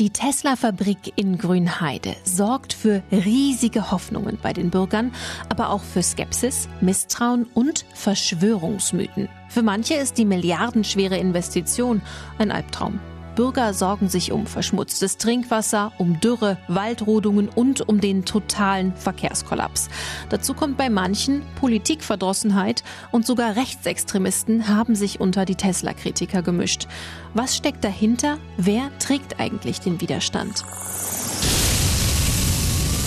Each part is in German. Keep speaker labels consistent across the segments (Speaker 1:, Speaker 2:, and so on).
Speaker 1: Die Tesla-Fabrik in Grünheide sorgt für riesige Hoffnungen bei den Bürgern, aber auch für Skepsis, Misstrauen und Verschwörungsmythen. Für manche ist die milliardenschwere Investition ein Albtraum. Bürger sorgen sich um verschmutztes Trinkwasser, um Dürre, Waldrodungen und um den totalen Verkehrskollaps. Dazu kommt bei manchen Politikverdrossenheit und sogar Rechtsextremisten haben sich unter die Tesla-Kritiker gemischt. Was steckt dahinter? Wer trägt eigentlich den Widerstand?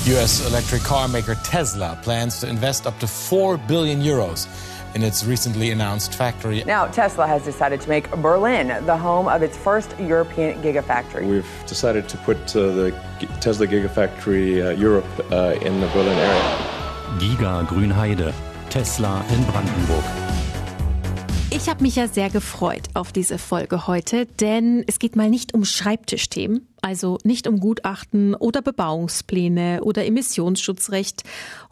Speaker 2: US electric car maker Tesla plans to invest up to 4 billion euros in its recently announced factory.
Speaker 3: Now, Tesla has decided to make Berlin the home of its first European Gigafactory.
Speaker 4: We've decided to put uh, the Tesla Gigafactory uh, Europe uh, in the Berlin area.
Speaker 5: Giga Grünheide, Tesla in Brandenburg.
Speaker 1: Ich habe mich ja sehr gefreut auf diese Folge heute, denn es geht mal nicht um Schreibtischthemen, also nicht um Gutachten oder Bebauungspläne oder Emissionsschutzrecht.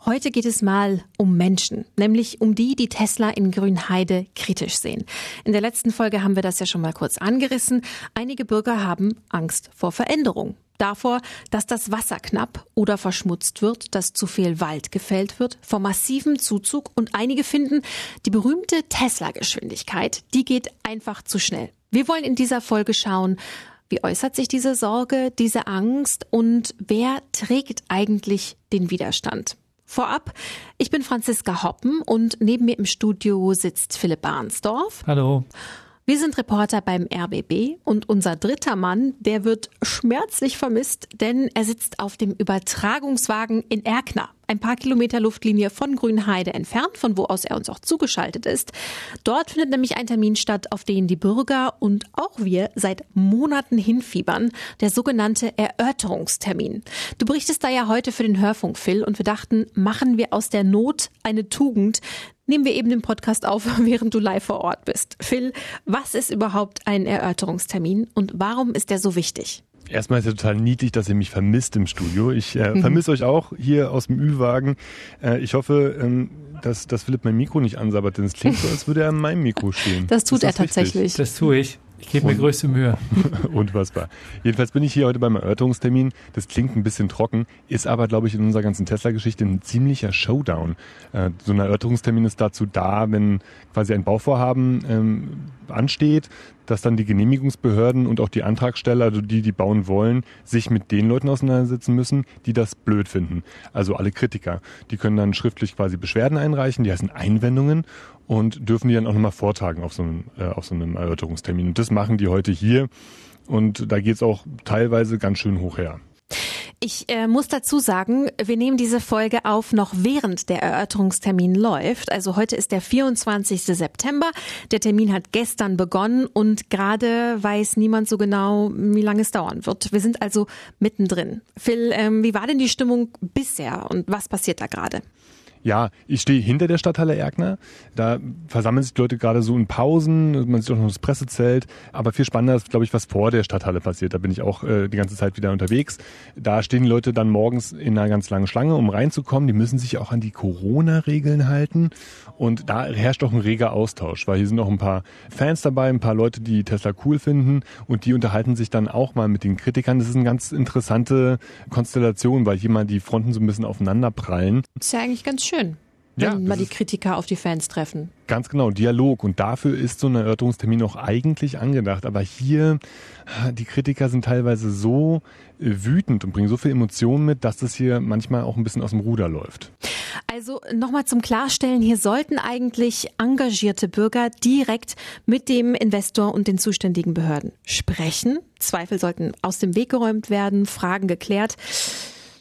Speaker 1: Heute geht es mal um Menschen, nämlich um die, die Tesla in Grünheide kritisch sehen. In der letzten Folge haben wir das ja schon mal kurz angerissen. Einige Bürger haben Angst vor Veränderung davor, dass das Wasser knapp oder verschmutzt wird, dass zu viel Wald gefällt wird, vor massivem Zuzug und einige finden, die berühmte Tesla-Geschwindigkeit, die geht einfach zu schnell. Wir wollen in dieser Folge schauen, wie äußert sich diese Sorge, diese Angst und wer trägt eigentlich den Widerstand? Vorab, ich bin Franziska Hoppen und neben mir im Studio sitzt Philipp Barnsdorf.
Speaker 6: Hallo.
Speaker 1: Wir sind Reporter beim RBB und unser dritter Mann, der wird schmerzlich vermisst, denn er sitzt auf dem Übertragungswagen in Erkner, ein paar Kilometer Luftlinie von Grünheide entfernt, von wo aus er uns auch zugeschaltet ist. Dort findet nämlich ein Termin statt, auf den die Bürger und auch wir seit Monaten hinfiebern, der sogenannte Erörterungstermin. Du berichtest da ja heute für den Hörfunk, Phil, und wir dachten, machen wir aus der Not eine Tugend, nehmen wir eben den Podcast auf, während du live vor Ort bist. Phil, was ist überhaupt ein Erörterungstermin und warum ist der so wichtig?
Speaker 6: Erstmal ist es total niedlich, dass ihr mich vermisst im Studio. Ich äh, mhm. vermisse euch auch hier aus dem Ü-Wagen. Äh, ich hoffe, ähm, dass, dass Philipp mein Mikro nicht ansabbert, denn es klingt so, als würde er an meinem Mikro stehen.
Speaker 1: Das tut das er tatsächlich. Richtig?
Speaker 7: Das tue ich. Ich gebe mir größte Mühe.
Speaker 6: Unfassbar. Jedenfalls bin ich hier heute beim Erörterungstermin. Das klingt ein bisschen trocken, ist aber, glaube ich, in unserer ganzen Tesla-Geschichte ein ziemlicher Showdown. Äh, so ein Erörterungstermin ist dazu da, wenn quasi ein Bauvorhaben ähm, ansteht, dass dann die Genehmigungsbehörden und auch die Antragsteller, also die, die bauen wollen, sich mit den Leuten auseinandersetzen müssen, die das blöd finden. Also alle Kritiker. Die können dann schriftlich quasi Beschwerden einreichen, die heißen Einwendungen und dürfen die dann auch nochmal vortragen auf so einem, äh, auf so einem Erörterungstermin. Und das machen die heute hier. Und da geht es auch teilweise ganz schön hoch her.
Speaker 1: Ich äh, muss dazu sagen, wir nehmen diese Folge auf noch während der Erörterungstermin läuft. Also heute ist der 24. September. Der Termin hat gestern begonnen und gerade weiß niemand so genau, wie lange es dauern wird. Wir sind also mittendrin. Phil, ähm, wie war denn die Stimmung bisher und was passiert da gerade?
Speaker 6: Ja, ich stehe hinter der Stadthalle Erkner. Da versammeln sich die Leute gerade so in Pausen. Man sieht auch noch das Pressezelt. Aber viel spannender ist, glaube ich, was vor der Stadthalle passiert. Da bin ich auch äh, die ganze Zeit wieder unterwegs. Da stehen die Leute dann morgens in einer ganz langen Schlange, um reinzukommen. Die müssen sich auch an die Corona-Regeln halten. Und da herrscht auch ein reger Austausch, weil hier sind auch ein paar Fans dabei, ein paar Leute, die Tesla cool finden. Und die unterhalten sich dann auch mal mit den Kritikern. Das ist eine ganz interessante Konstellation, weil hier mal die Fronten so ein bisschen aufeinander prallen.
Speaker 1: ist ja eigentlich ganz schön schön, wenn ja, mal die Kritiker auf die Fans treffen.
Speaker 6: Ganz genau, Dialog. Und dafür ist so ein Erörterungstermin auch eigentlich angedacht. Aber hier, die Kritiker sind teilweise so äh, wütend und bringen so viel Emotionen mit, dass das hier manchmal auch ein bisschen aus dem Ruder läuft.
Speaker 1: Also nochmal zum Klarstellen, hier sollten eigentlich engagierte Bürger direkt mit dem Investor und den zuständigen Behörden sprechen. Zweifel sollten aus dem Weg geräumt werden, Fragen geklärt.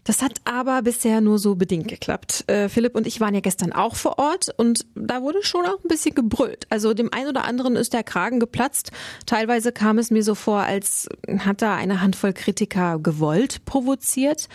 Speaker 1: Das hat aber bisher nur so bedingt geklappt. Äh, Philipp und ich waren ja gestern auch vor Ort und da wurde schon auch ein bisschen gebrüllt. Also dem einen oder anderen ist der Kragen geplatzt. Teilweise kam es mir so vor, als hat da eine Handvoll Kritiker gewollt provoziert.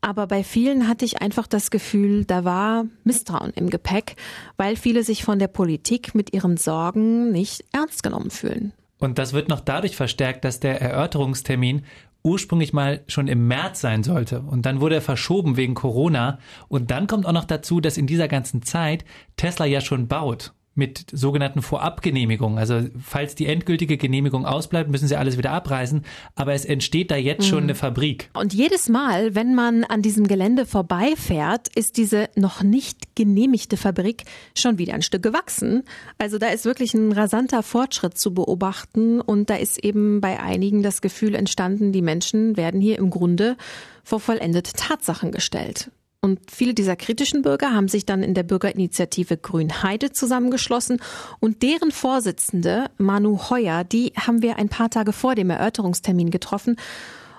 Speaker 1: Aber bei vielen hatte ich einfach das Gefühl, da war Misstrauen im Gepäck, weil viele sich von der Politik mit ihren Sorgen nicht ernst genommen fühlen.
Speaker 7: Und das wird noch dadurch verstärkt, dass der Erörterungstermin ursprünglich mal schon im März sein sollte. Und dann wurde er verschoben wegen Corona. Und dann kommt auch noch dazu, dass in dieser ganzen Zeit Tesla ja schon baut. Mit sogenannten Vorabgenehmigungen. Also falls die endgültige Genehmigung ausbleibt, müssen sie alles wieder abreißen. Aber es entsteht da jetzt schon eine Fabrik.
Speaker 1: Und jedes Mal, wenn man an diesem Gelände vorbeifährt, ist diese noch nicht genehmigte Fabrik schon wieder ein Stück gewachsen. Also da ist wirklich ein rasanter Fortschritt zu beobachten und da ist eben bei einigen das Gefühl entstanden, die Menschen werden hier im Grunde vor vollendete Tatsachen gestellt. Und viele dieser kritischen Bürger haben sich dann in der Bürgerinitiative Grünheide zusammengeschlossen. Und deren Vorsitzende, Manu Heuer, die haben wir ein paar Tage vor dem Erörterungstermin getroffen.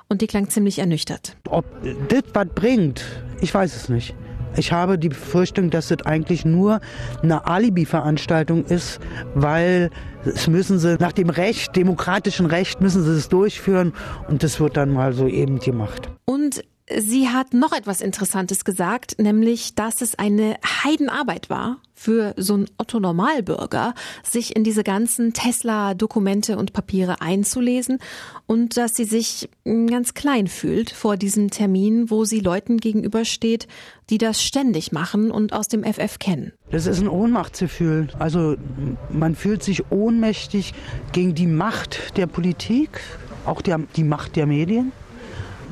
Speaker 1: Und die klang ziemlich ernüchtert.
Speaker 8: Ob das was bringt, ich weiß es nicht. Ich habe die Befürchtung, dass das eigentlich nur eine Alibi-Veranstaltung ist, weil es müssen sie nach dem Recht, demokratischen Recht, müssen sie es durchführen und das wird dann mal so eben gemacht.
Speaker 1: Und Sie hat noch etwas Interessantes gesagt, nämlich, dass es eine Heidenarbeit war für so einen Otto Normalbürger, sich in diese ganzen Tesla-Dokumente und Papiere einzulesen und dass sie sich ganz klein fühlt vor diesem Termin, wo sie Leuten gegenübersteht, die das ständig machen und aus dem FF kennen.
Speaker 8: Das ist ein Ohnmachtsgefühl. Also man fühlt sich ohnmächtig gegen die Macht der Politik, auch der, die Macht der Medien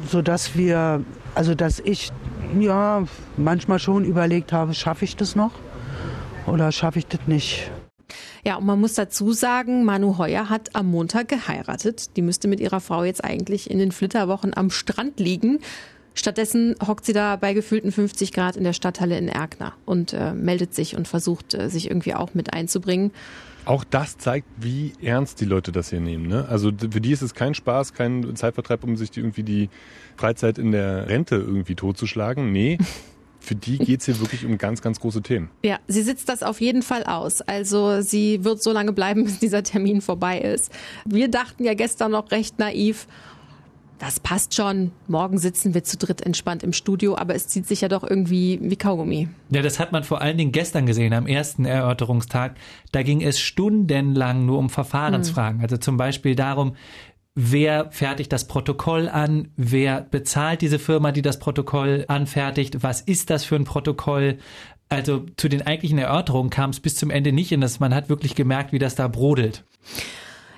Speaker 8: so dass wir, also dass ich ja manchmal schon überlegt habe, schaffe ich das noch oder schaffe ich das nicht.
Speaker 1: Ja, und man muss dazu sagen, Manu Heuer hat am Montag geheiratet. Die müsste mit ihrer Frau jetzt eigentlich in den Flitterwochen am Strand liegen. Stattdessen hockt sie da bei gefühlten 50 Grad in der Stadthalle in Erkner und äh, meldet sich und versucht, äh, sich irgendwie auch mit einzubringen.
Speaker 6: Auch das zeigt, wie ernst die Leute das hier nehmen. Ne? Also für die ist es kein Spaß, kein Zeitvertreib, um sich die, irgendwie die Freizeit in der Rente irgendwie totzuschlagen. Nee. Für die geht's hier wirklich um ganz, ganz große Themen.
Speaker 1: Ja, sie sitzt das auf jeden Fall aus. Also sie wird so lange bleiben, bis dieser Termin vorbei ist. Wir dachten ja gestern noch recht naiv, das passt schon. Morgen sitzen wir zu dritt entspannt im Studio, aber es zieht sich ja doch irgendwie wie Kaugummi.
Speaker 7: Ja, das hat man vor allen Dingen gestern gesehen, am ersten Erörterungstag. Da ging es stundenlang nur um Verfahrensfragen. Mhm. Also zum Beispiel darum, wer fertigt das Protokoll an, wer bezahlt diese Firma, die das Protokoll anfertigt, was ist das für ein Protokoll. Also zu den eigentlichen Erörterungen kam es bis zum Ende nicht in das, man hat wirklich gemerkt, wie das da brodelt.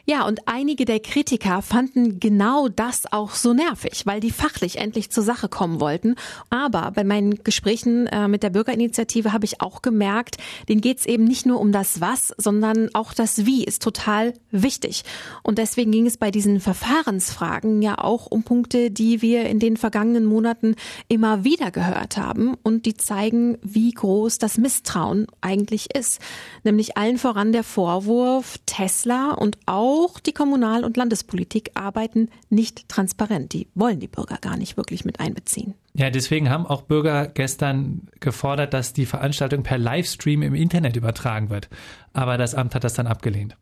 Speaker 1: Ja, und einige der Kritiker fanden genau das auch so nervig, weil die fachlich endlich zur Sache kommen wollten. Aber bei meinen Gesprächen äh, mit der Bürgerinitiative habe ich auch gemerkt, denen geht es eben nicht nur um das Was, sondern auch das Wie ist total wichtig. Und deswegen ging es bei diesen Verfahrensfragen ja auch um Punkte, die wir in den vergangenen Monaten immer wieder gehört haben und die zeigen, wie groß das Misstrauen eigentlich ist. Nämlich allen voran der Vorwurf, Tesla und auch auch die Kommunal- und Landespolitik arbeiten nicht transparent. Die wollen die Bürger gar nicht wirklich mit einbeziehen.
Speaker 7: Ja, deswegen haben auch Bürger gestern gefordert, dass die Veranstaltung per Livestream im Internet übertragen wird. Aber das Amt hat das dann abgelehnt.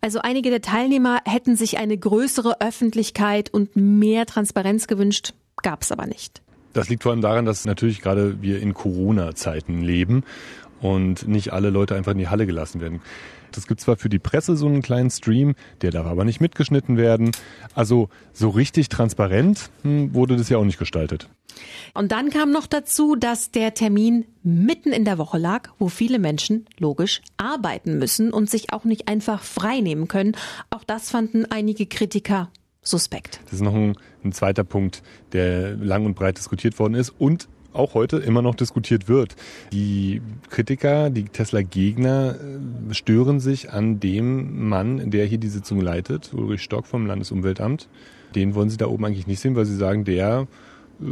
Speaker 1: Also einige der Teilnehmer hätten sich eine größere Öffentlichkeit und mehr Transparenz gewünscht, gab es aber nicht.
Speaker 6: Das liegt vor allem daran, dass natürlich gerade wir in Corona-Zeiten leben und nicht alle Leute einfach in die Halle gelassen werden. Es gibt zwar für die Presse so einen kleinen Stream, der darf aber nicht mitgeschnitten werden. Also so richtig transparent hm, wurde das ja auch nicht gestaltet.
Speaker 1: Und dann kam noch dazu, dass der Termin mitten in der Woche lag, wo viele Menschen logisch arbeiten müssen und sich auch nicht einfach frei nehmen können. Auch das fanden einige Kritiker suspekt.
Speaker 6: Das ist noch ein, ein zweiter Punkt, der lang und breit diskutiert worden ist und auch heute immer noch diskutiert wird. Die Kritiker, die Tesla-Gegner äh, stören sich an dem Mann, der hier die Sitzung leitet, Ulrich Stock vom Landesumweltamt. Den wollen sie da oben eigentlich nicht sehen, weil sie sagen, der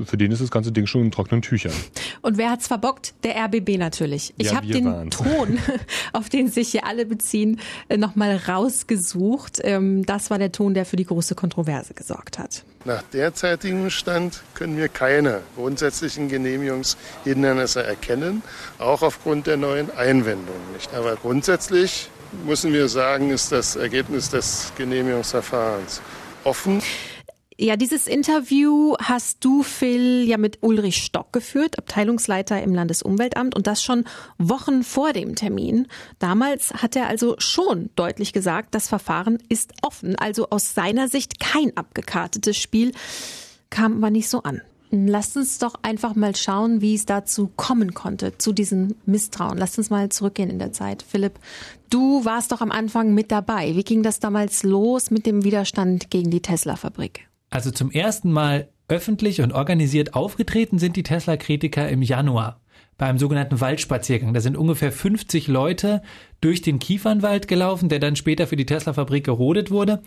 Speaker 6: für den ist das ganze Ding schon in trockenen Tüchern.
Speaker 1: Und wer hat's verbockt? Der RBB natürlich. Ich ja, habe den waren's. Ton, auf den sich hier alle beziehen, äh, nochmal rausgesucht. Ähm, das war der Ton, der für die große Kontroverse gesorgt hat.
Speaker 9: Nach derzeitigem Stand können wir keine grundsätzlichen Genehmigungshindernisse erkennen, auch aufgrund der neuen Einwendungen. Nicht? Aber grundsätzlich müssen wir sagen, ist das Ergebnis des Genehmigungsverfahrens offen.
Speaker 1: Ja, dieses Interview hast du, Phil, ja mit Ulrich Stock geführt, Abteilungsleiter im Landesumweltamt und das schon Wochen vor dem Termin. Damals hat er also schon deutlich gesagt, das Verfahren ist offen, also aus seiner Sicht kein abgekartetes Spiel, kam aber nicht so an. Lasst uns doch einfach mal schauen, wie es dazu kommen konnte, zu diesem Misstrauen. Lasst uns mal zurückgehen in der Zeit. Philipp, du warst doch am Anfang mit dabei. Wie ging das damals los mit dem Widerstand gegen die Tesla-Fabrik?
Speaker 7: Also zum ersten Mal öffentlich und organisiert aufgetreten sind die Tesla-Kritiker im Januar beim sogenannten Waldspaziergang. Da sind ungefähr 50 Leute durch den Kiefernwald gelaufen, der dann später für die Tesla-Fabrik gerodet wurde.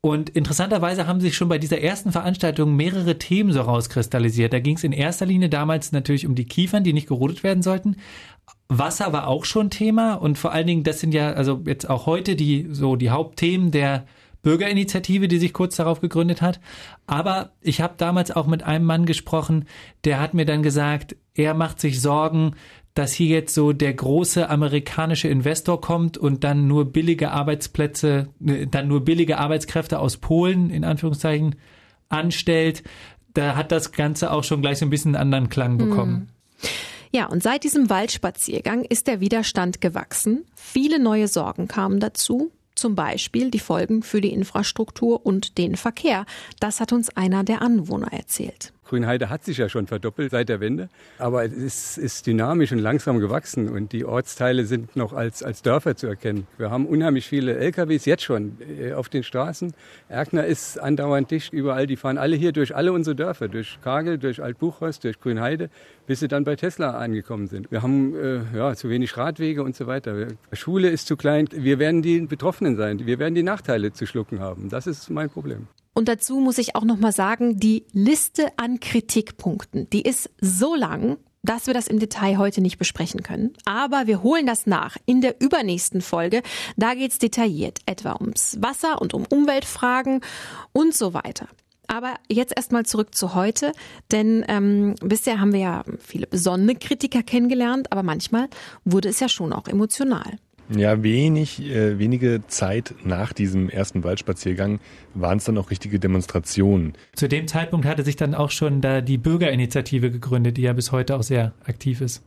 Speaker 7: Und interessanterweise haben sich schon bei dieser ersten Veranstaltung mehrere Themen so rauskristallisiert. Da ging es in erster Linie damals natürlich um die Kiefern, die nicht gerodet werden sollten. Wasser war auch schon Thema und vor allen Dingen, das sind ja also jetzt auch heute die so die Hauptthemen der Bürgerinitiative, die sich kurz darauf gegründet hat. Aber ich habe damals auch mit einem Mann gesprochen, der hat mir dann gesagt, er macht sich Sorgen, dass hier jetzt so der große amerikanische Investor kommt und dann nur billige Arbeitsplätze, äh, dann nur billige Arbeitskräfte aus Polen in Anführungszeichen anstellt. Da hat das Ganze auch schon gleich so ein bisschen einen anderen Klang bekommen.
Speaker 1: Ja, und seit diesem Waldspaziergang ist der Widerstand gewachsen. Viele neue Sorgen kamen dazu. Zum Beispiel die Folgen für die Infrastruktur und den Verkehr. Das hat uns einer der Anwohner erzählt.
Speaker 10: Grünheide hat sich ja schon verdoppelt seit der Wende, aber es ist, ist, dynamisch und langsam gewachsen und die Ortsteile sind noch als, als Dörfer zu erkennen. Wir haben unheimlich viele LKWs jetzt schon äh, auf den Straßen. Erkner ist andauernd dicht überall. Die fahren alle hier durch alle unsere Dörfer, durch Kagel, durch Altbuchhorst, durch Grünheide, bis sie dann bei Tesla angekommen sind. Wir haben äh, ja, zu wenig Radwege und so weiter. Schule ist zu klein. Wir werden die Betroffenen sein. Wir werden die Nachteile zu schlucken haben. Das ist mein Problem.
Speaker 1: Und dazu muss ich auch noch mal sagen, die Liste an Kritikpunkten, die ist so lang, dass wir das im Detail heute nicht besprechen können. Aber wir holen das nach in der übernächsten Folge. Da geht's detailliert etwa ums Wasser und um Umweltfragen und so weiter. Aber jetzt erstmal zurück zu heute, denn ähm, bisher haben wir ja viele besondere Kritiker kennengelernt, aber manchmal wurde es ja schon auch emotional.
Speaker 6: Ja, wenig, äh, wenige Zeit nach diesem ersten Waldspaziergang waren es dann auch richtige Demonstrationen.
Speaker 7: Zu dem Zeitpunkt hatte sich dann auch schon da die Bürgerinitiative gegründet, die ja bis heute auch sehr aktiv ist.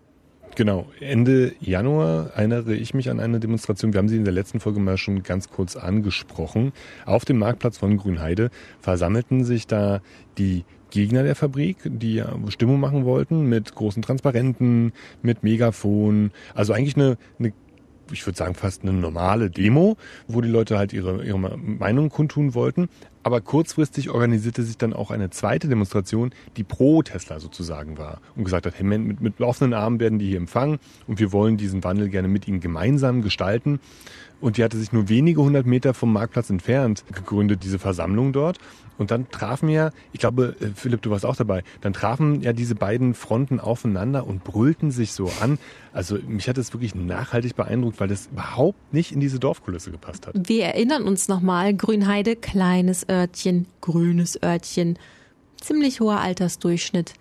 Speaker 6: Genau, Ende Januar erinnere ich mich an eine Demonstration. Wir haben sie in der letzten Folge mal schon ganz kurz angesprochen. Auf dem Marktplatz von Grünheide versammelten sich da die Gegner der Fabrik, die Stimmung machen wollten mit großen Transparenten, mit Megafon. Also eigentlich eine, eine ich würde sagen, fast eine normale Demo, wo die Leute halt ihre, ihre Meinung kundtun wollten. Aber kurzfristig organisierte sich dann auch eine zweite Demonstration, die pro Tesla sozusagen war und gesagt hat, hey, mit, mit offenen Armen werden die hier empfangen und wir wollen diesen Wandel gerne mit ihnen gemeinsam gestalten. Und die hatte sich nur wenige hundert Meter vom Marktplatz entfernt gegründet, diese Versammlung dort. Und dann trafen ja, ich glaube, äh, Philipp, du warst auch dabei, dann trafen ja diese beiden Fronten aufeinander und brüllten sich so an. Also mich hat das wirklich nachhaltig beeindruckt, weil das überhaupt nicht in diese Dorfkulisse gepasst hat.
Speaker 1: Wir erinnern uns nochmal, Grünheide, kleines Örtchen, grünes Örtchen, ziemlich hoher Altersdurchschnitt.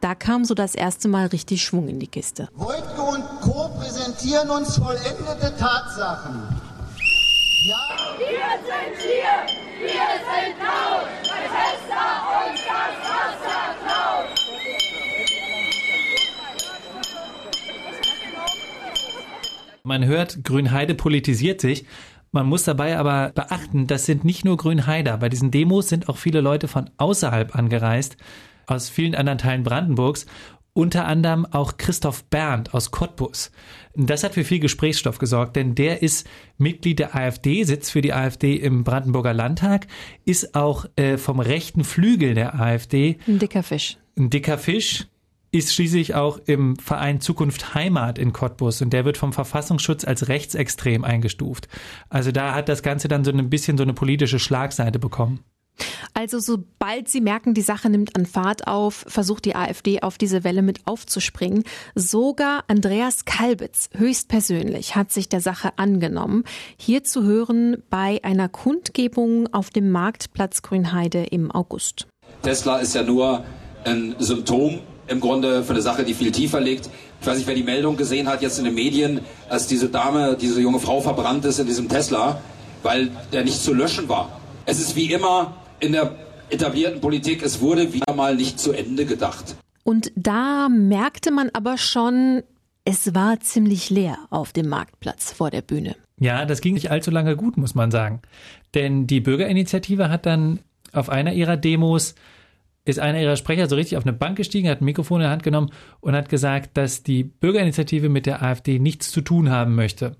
Speaker 1: Da kam so das erste Mal richtig Schwung in die Kiste.
Speaker 11: Wojtke und Co. präsentieren uns vollendete Tatsachen.
Speaker 12: Ja, wir sind hier, wir sind laut, weil Tesla uns das Wasser klaut.
Speaker 7: Man hört, Grünheide politisiert sich. Man muss dabei aber beachten, das sind nicht nur Grünheider. Bei diesen Demos sind auch viele Leute von außerhalb angereist, aus vielen anderen Teilen Brandenburgs unter anderem auch Christoph Berndt aus Cottbus. Das hat für viel Gesprächsstoff gesorgt, denn der ist Mitglied der AfD, sitzt für die AfD im Brandenburger Landtag, ist auch äh, vom rechten Flügel der AfD.
Speaker 1: Ein dicker Fisch.
Speaker 7: Ein dicker Fisch, ist schließlich auch im Verein Zukunft Heimat in Cottbus und der wird vom Verfassungsschutz als rechtsextrem eingestuft. Also da hat das Ganze dann so ein bisschen so eine politische Schlagseite bekommen.
Speaker 1: Also sobald sie merken, die Sache nimmt an Fahrt auf, versucht die AfD auf diese Welle mit aufzuspringen. Sogar Andreas Kalbitz höchstpersönlich hat sich der Sache angenommen. Hier zu hören bei einer Kundgebung auf dem Marktplatz Grünheide im August.
Speaker 13: Tesla ist ja nur ein Symptom im Grunde für eine Sache, die viel tiefer liegt. Ich weiß nicht, wer die Meldung gesehen hat jetzt in den Medien, als diese Dame, diese junge Frau verbrannt ist in diesem Tesla, weil der nicht zu löschen war. Es ist wie immer in der etablierten Politik, es wurde wieder mal nicht zu Ende gedacht.
Speaker 1: Und da merkte man aber schon, es war ziemlich leer auf dem Marktplatz vor der Bühne.
Speaker 7: Ja, das ging nicht allzu lange gut, muss man sagen. Denn die Bürgerinitiative hat dann auf einer ihrer Demos ist einer ihrer Sprecher so richtig auf eine Bank gestiegen, hat ein Mikrofon in der Hand genommen und hat gesagt, dass die Bürgerinitiative mit der AfD nichts zu tun haben möchte.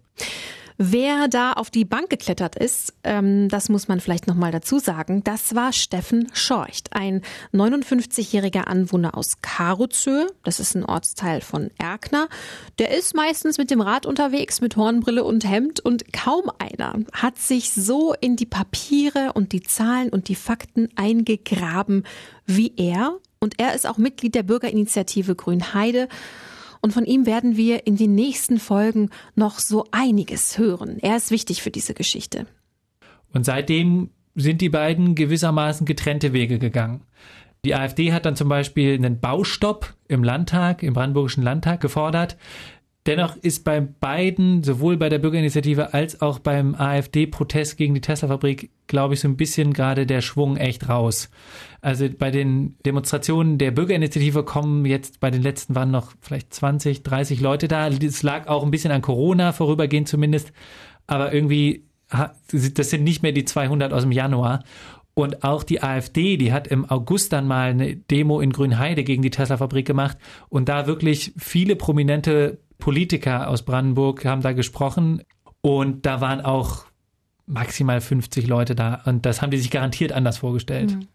Speaker 1: Wer da auf die Bank geklettert ist, ähm, das muss man vielleicht noch mal dazu sagen, das war Steffen Schorcht, ein 59-jähriger Anwohner aus Karozö, das ist ein Ortsteil von Erkner. Der ist meistens mit dem Rad unterwegs, mit Hornbrille und Hemd und kaum einer hat sich so in die Papiere und die Zahlen und die Fakten eingegraben wie er. Und er ist auch Mitglied der Bürgerinitiative Grünheide. Und von ihm werden wir in den nächsten Folgen noch so einiges hören. Er ist wichtig für diese Geschichte.
Speaker 7: Und seitdem sind die beiden gewissermaßen getrennte Wege gegangen. Die AfD hat dann zum Beispiel einen Baustopp im Landtag, im Brandenburgischen Landtag gefordert. Dennoch ist bei beiden, sowohl bei der Bürgerinitiative als auch beim AfD-Protest gegen die Tesla-Fabrik, glaube ich, so ein bisschen gerade der Schwung echt raus. Also bei den Demonstrationen der Bürgerinitiative kommen jetzt bei den letzten waren noch vielleicht 20, 30 Leute da. Das lag auch ein bisschen an Corona, vorübergehend zumindest. Aber irgendwie, das sind nicht mehr die 200 aus dem Januar. Und auch die AfD, die hat im August dann mal eine Demo in Grünheide gegen die Tesla-Fabrik gemacht und da wirklich viele prominente Politiker aus Brandenburg haben da gesprochen und da waren auch maximal 50 Leute da und das haben die sich garantiert anders vorgestellt. Mhm.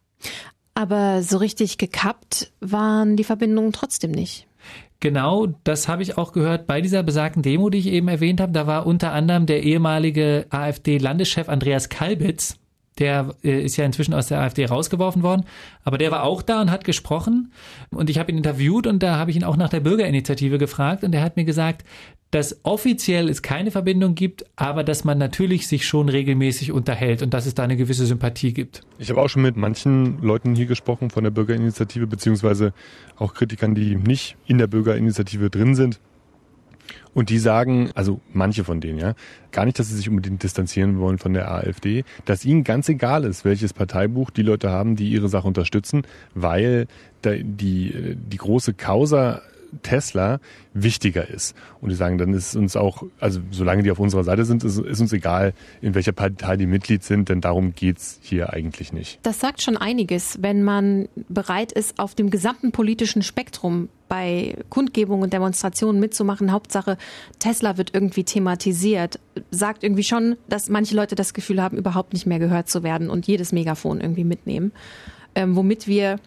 Speaker 1: Aber so richtig gekappt waren die Verbindungen trotzdem nicht.
Speaker 7: Genau, das habe ich auch gehört bei dieser besagten Demo, die ich eben erwähnt habe. Da war unter anderem der ehemalige AfD-Landeschef Andreas Kalbitz, der äh, ist ja inzwischen aus der AfD rausgeworfen worden, aber der war auch da und hat gesprochen und ich habe ihn interviewt und da habe ich ihn auch nach der Bürgerinitiative gefragt und er hat mir gesagt, dass offiziell es keine Verbindung gibt, aber dass man natürlich sich schon regelmäßig unterhält und dass es da eine gewisse Sympathie gibt.
Speaker 6: Ich habe auch schon mit manchen Leuten hier gesprochen von der Bürgerinitiative, beziehungsweise auch Kritikern, die nicht in der Bürgerinitiative drin sind. Und die sagen, also manche von denen, ja, gar nicht, dass sie sich unbedingt distanzieren wollen von der AfD, dass ihnen ganz egal ist, welches Parteibuch die Leute haben, die ihre Sache unterstützen, weil die, die große Causa Tesla wichtiger ist. Und die sagen, dann ist uns auch, also solange die auf unserer Seite sind, ist, ist uns egal, in welcher Partei die Mitglied sind, denn darum geht's hier eigentlich nicht.
Speaker 1: Das sagt schon einiges, wenn man bereit ist, auf dem gesamten politischen Spektrum bei Kundgebungen und Demonstrationen mitzumachen. Hauptsache, Tesla wird irgendwie thematisiert. Sagt irgendwie schon, dass manche Leute das Gefühl haben, überhaupt nicht mehr gehört zu werden und jedes Megafon irgendwie mitnehmen. Ähm, womit wir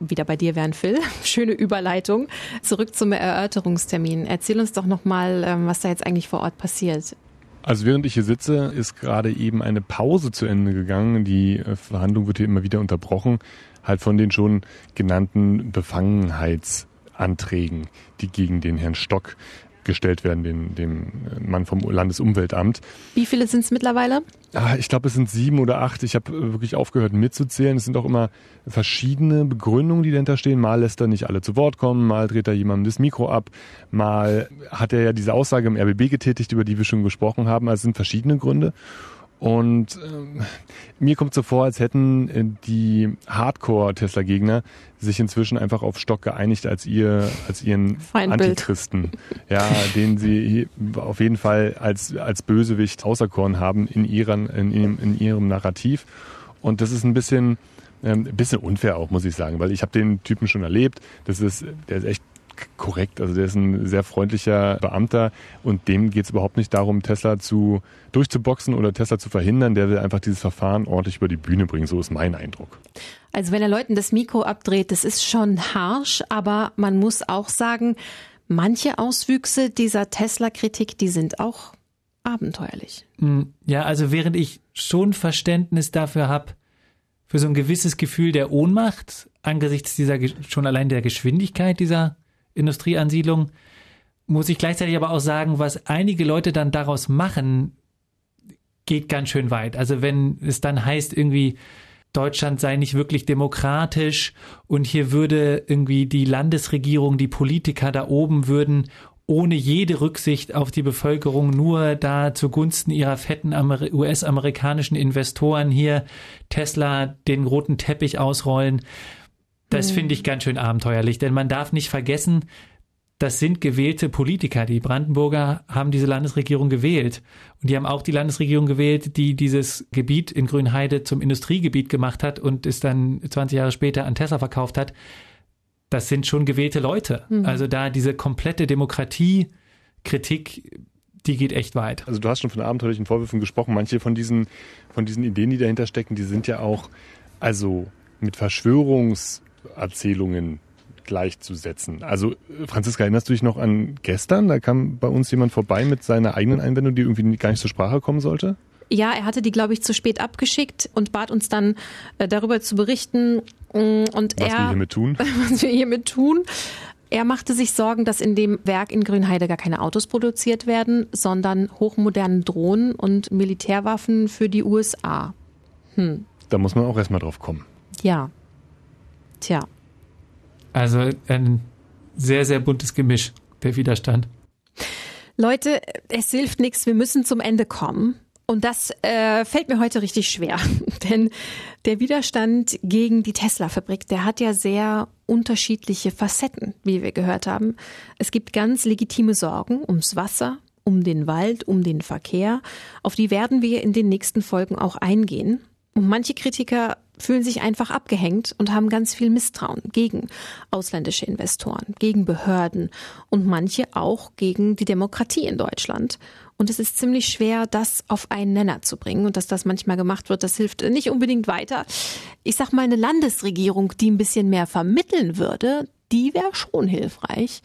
Speaker 1: wieder bei dir wären, Phil. Schöne Überleitung. Zurück zum Erörterungstermin. Erzähl uns doch nochmal, ähm, was da jetzt eigentlich vor Ort passiert.
Speaker 6: Also während ich hier sitze, ist gerade eben eine Pause zu Ende gegangen. Die äh, Verhandlung wird hier immer wieder unterbrochen, halt von den schon genannten Befangenheitsanträgen, die gegen den Herrn Stock gestellt werden, den, dem Mann vom Landesumweltamt.
Speaker 1: Wie viele sind es mittlerweile?
Speaker 6: Ah, ich glaube, es sind sieben oder acht. Ich habe äh, wirklich aufgehört mitzuzählen. Es sind auch immer verschiedene Begründungen, die dahinter stehen. Mal lässt er nicht alle zu Wort kommen, mal dreht er jemandem das Mikro ab, mal hat er ja diese Aussage im RBB getätigt, über die wir schon gesprochen haben. Also es sind verschiedene Gründe. Und äh, mir kommt so vor, als hätten äh, die Hardcore-Tesla-Gegner sich inzwischen einfach auf Stock geeinigt als ihr, als ihren Feindbild. Antichristen, ja, den sie auf jeden Fall als als Bösewicht auserkoren haben in ihren in, in, in ihrem Narrativ. Und das ist ein bisschen ähm, ein bisschen unfair auch, muss ich sagen, weil ich habe den Typen schon erlebt. Das ist, der ist echt korrekt. Also der ist ein sehr freundlicher Beamter und dem geht es überhaupt nicht darum, Tesla zu durchzuboxen oder Tesla zu verhindern. Der will einfach dieses Verfahren ordentlich über die Bühne bringen. So ist mein Eindruck.
Speaker 1: Also wenn er Leuten das Mikro abdreht, das ist schon harsh, aber man muss auch sagen, manche Auswüchse dieser Tesla-Kritik, die sind auch abenteuerlich.
Speaker 7: Hm, ja, also während ich schon Verständnis dafür habe, für so ein gewisses Gefühl der Ohnmacht angesichts dieser schon allein der Geschwindigkeit dieser Industrieansiedlung, muss ich gleichzeitig aber auch sagen, was einige Leute dann daraus machen, geht ganz schön weit. Also wenn es dann heißt irgendwie, Deutschland sei nicht wirklich demokratisch und hier würde irgendwie die Landesregierung, die Politiker da oben würden ohne jede Rücksicht auf die Bevölkerung nur da zugunsten ihrer fetten US-amerikanischen Investoren hier Tesla den roten Teppich ausrollen. Das mhm. finde ich ganz schön abenteuerlich, denn man darf nicht vergessen, das sind gewählte Politiker. Die Brandenburger haben diese Landesregierung gewählt. Und die haben auch die Landesregierung gewählt, die dieses Gebiet in Grünheide zum Industriegebiet gemacht hat und es dann 20 Jahre später an Tesla verkauft hat. Das sind schon gewählte Leute. Mhm. Also da diese komplette Demokratiekritik, die geht echt weit.
Speaker 6: Also du hast schon von abenteuerlichen Vorwürfen gesprochen. Manche von diesen, von diesen Ideen, die dahinter stecken, die sind ja auch, also mit Verschwörungserzählungen gleichzusetzen. Also Franziska, erinnerst du dich noch an gestern? Da kam bei uns jemand vorbei mit seiner eigenen Einwendung, die irgendwie gar nicht zur Sprache kommen sollte?
Speaker 1: Ja, er hatte die, glaube ich, zu spät abgeschickt und bat uns dann äh, darüber zu berichten. Mm, und
Speaker 6: was
Speaker 1: er,
Speaker 6: wir hiermit tun?
Speaker 1: Was wir hiermit tun. Er machte sich Sorgen, dass in dem Werk in Grünheide gar keine Autos produziert werden, sondern hochmoderne Drohnen und Militärwaffen für die USA.
Speaker 6: Hm. Da muss man auch erstmal drauf kommen.
Speaker 1: Ja. Tja.
Speaker 7: Also ein sehr, sehr buntes Gemisch, der Widerstand.
Speaker 1: Leute, es hilft nichts, wir müssen zum Ende kommen. Und das äh, fällt mir heute richtig schwer, denn der Widerstand gegen die Tesla-Fabrik, der hat ja sehr unterschiedliche Facetten, wie wir gehört haben. Es gibt ganz legitime Sorgen ums Wasser, um den Wald, um den Verkehr. Auf die werden wir in den nächsten Folgen auch eingehen. Und manche Kritiker fühlen sich einfach abgehängt und haben ganz viel Misstrauen gegen ausländische Investoren, gegen Behörden und manche auch gegen die Demokratie in Deutschland. Und es ist ziemlich schwer, das auf einen Nenner zu bringen. Und dass das manchmal gemacht wird, das hilft nicht unbedingt weiter. Ich sag mal, eine Landesregierung, die ein bisschen mehr vermitteln würde, die wäre schon hilfreich.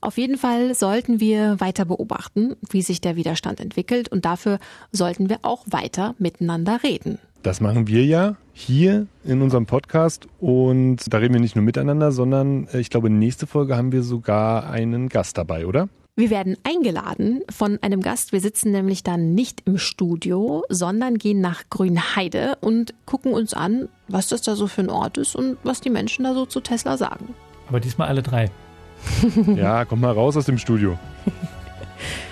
Speaker 1: Auf jeden Fall sollten wir weiter beobachten, wie sich der Widerstand entwickelt. Und dafür sollten wir auch weiter miteinander reden.
Speaker 6: Das machen wir ja hier in unserem Podcast und da reden wir nicht nur miteinander, sondern äh, ich glaube, nächste Folge haben wir sogar einen Gast dabei, oder?
Speaker 1: Wir werden eingeladen von einem Gast. Wir sitzen nämlich dann nicht im Studio, sondern gehen nach Grünheide und gucken uns an, was das da so für ein Ort ist und was die Menschen da so zu Tesla sagen.
Speaker 7: Aber diesmal alle drei.
Speaker 6: ja, komm mal raus aus dem Studio.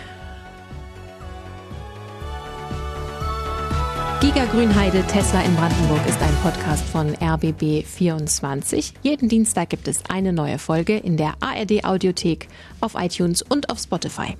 Speaker 1: Giga Grünheide Tesla in Brandenburg ist ein Podcast von RBB24. Jeden Dienstag gibt es eine neue Folge in der ARD Audiothek, auf iTunes und auf Spotify.